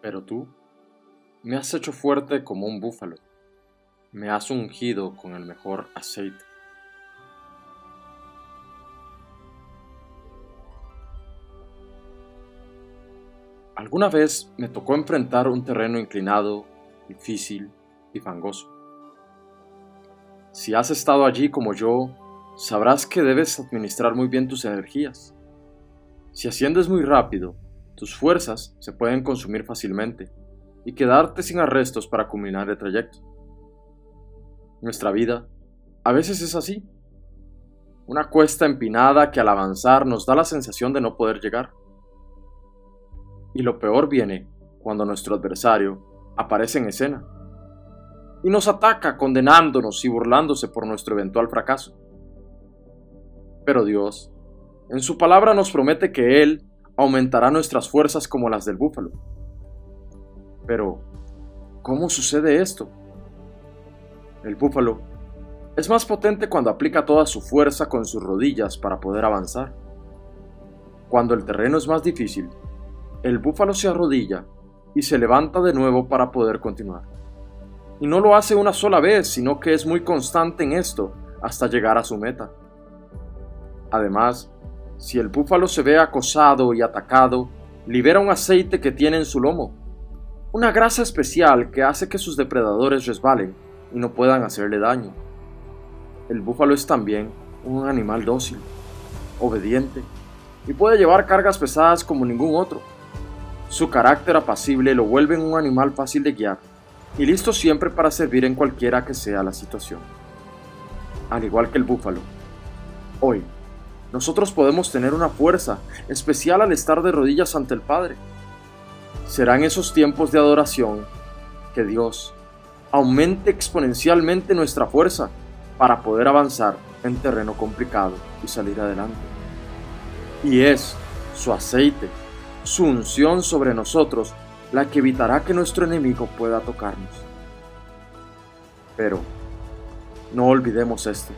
Pero tú me has hecho fuerte como un búfalo, me has ungido con el mejor aceite. Alguna vez me tocó enfrentar un terreno inclinado, difícil y fangoso. Si has estado allí como yo, sabrás que debes administrar muy bien tus energías. Si asciendes muy rápido, tus fuerzas se pueden consumir fácilmente y quedarte sin arrestos para culminar el trayecto. Nuestra vida a veces es así. Una cuesta empinada que al avanzar nos da la sensación de no poder llegar. Y lo peor viene cuando nuestro adversario aparece en escena y nos ataca condenándonos y burlándose por nuestro eventual fracaso. Pero Dios, en su palabra nos promete que Él aumentará nuestras fuerzas como las del búfalo. Pero, ¿cómo sucede esto? El búfalo es más potente cuando aplica toda su fuerza con sus rodillas para poder avanzar. Cuando el terreno es más difícil, el búfalo se arrodilla y se levanta de nuevo para poder continuar. Y no lo hace una sola vez, sino que es muy constante en esto hasta llegar a su meta. Además, si el búfalo se ve acosado y atacado, libera un aceite que tiene en su lomo, una grasa especial que hace que sus depredadores resbalen y no puedan hacerle daño. El búfalo es también un animal dócil, obediente y puede llevar cargas pesadas como ningún otro. Su carácter apacible lo vuelve un animal fácil de guiar y listo siempre para servir en cualquiera que sea la situación. Al igual que el búfalo, hoy nosotros podemos tener una fuerza especial al estar de rodillas ante el Padre. Serán esos tiempos de adoración que Dios aumente exponencialmente nuestra fuerza para poder avanzar en terreno complicado y salir adelante. Y es su aceite su unción sobre nosotros la que evitará que nuestro enemigo pueda tocarnos. Pero no olvidemos esto.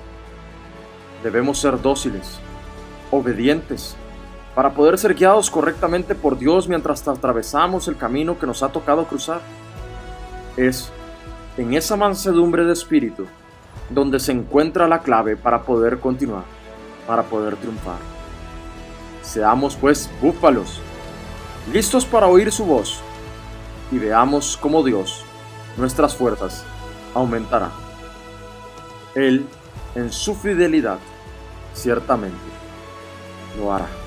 Debemos ser dóciles, obedientes, para poder ser guiados correctamente por Dios mientras atravesamos el camino que nos ha tocado cruzar. Es en esa mansedumbre de espíritu donde se encuentra la clave para poder continuar, para poder triunfar. Seamos pues búfalos listos para oír su voz, y veamos cómo Dios, nuestras fuerzas, aumentará. Él, en su fidelidad, ciertamente lo hará.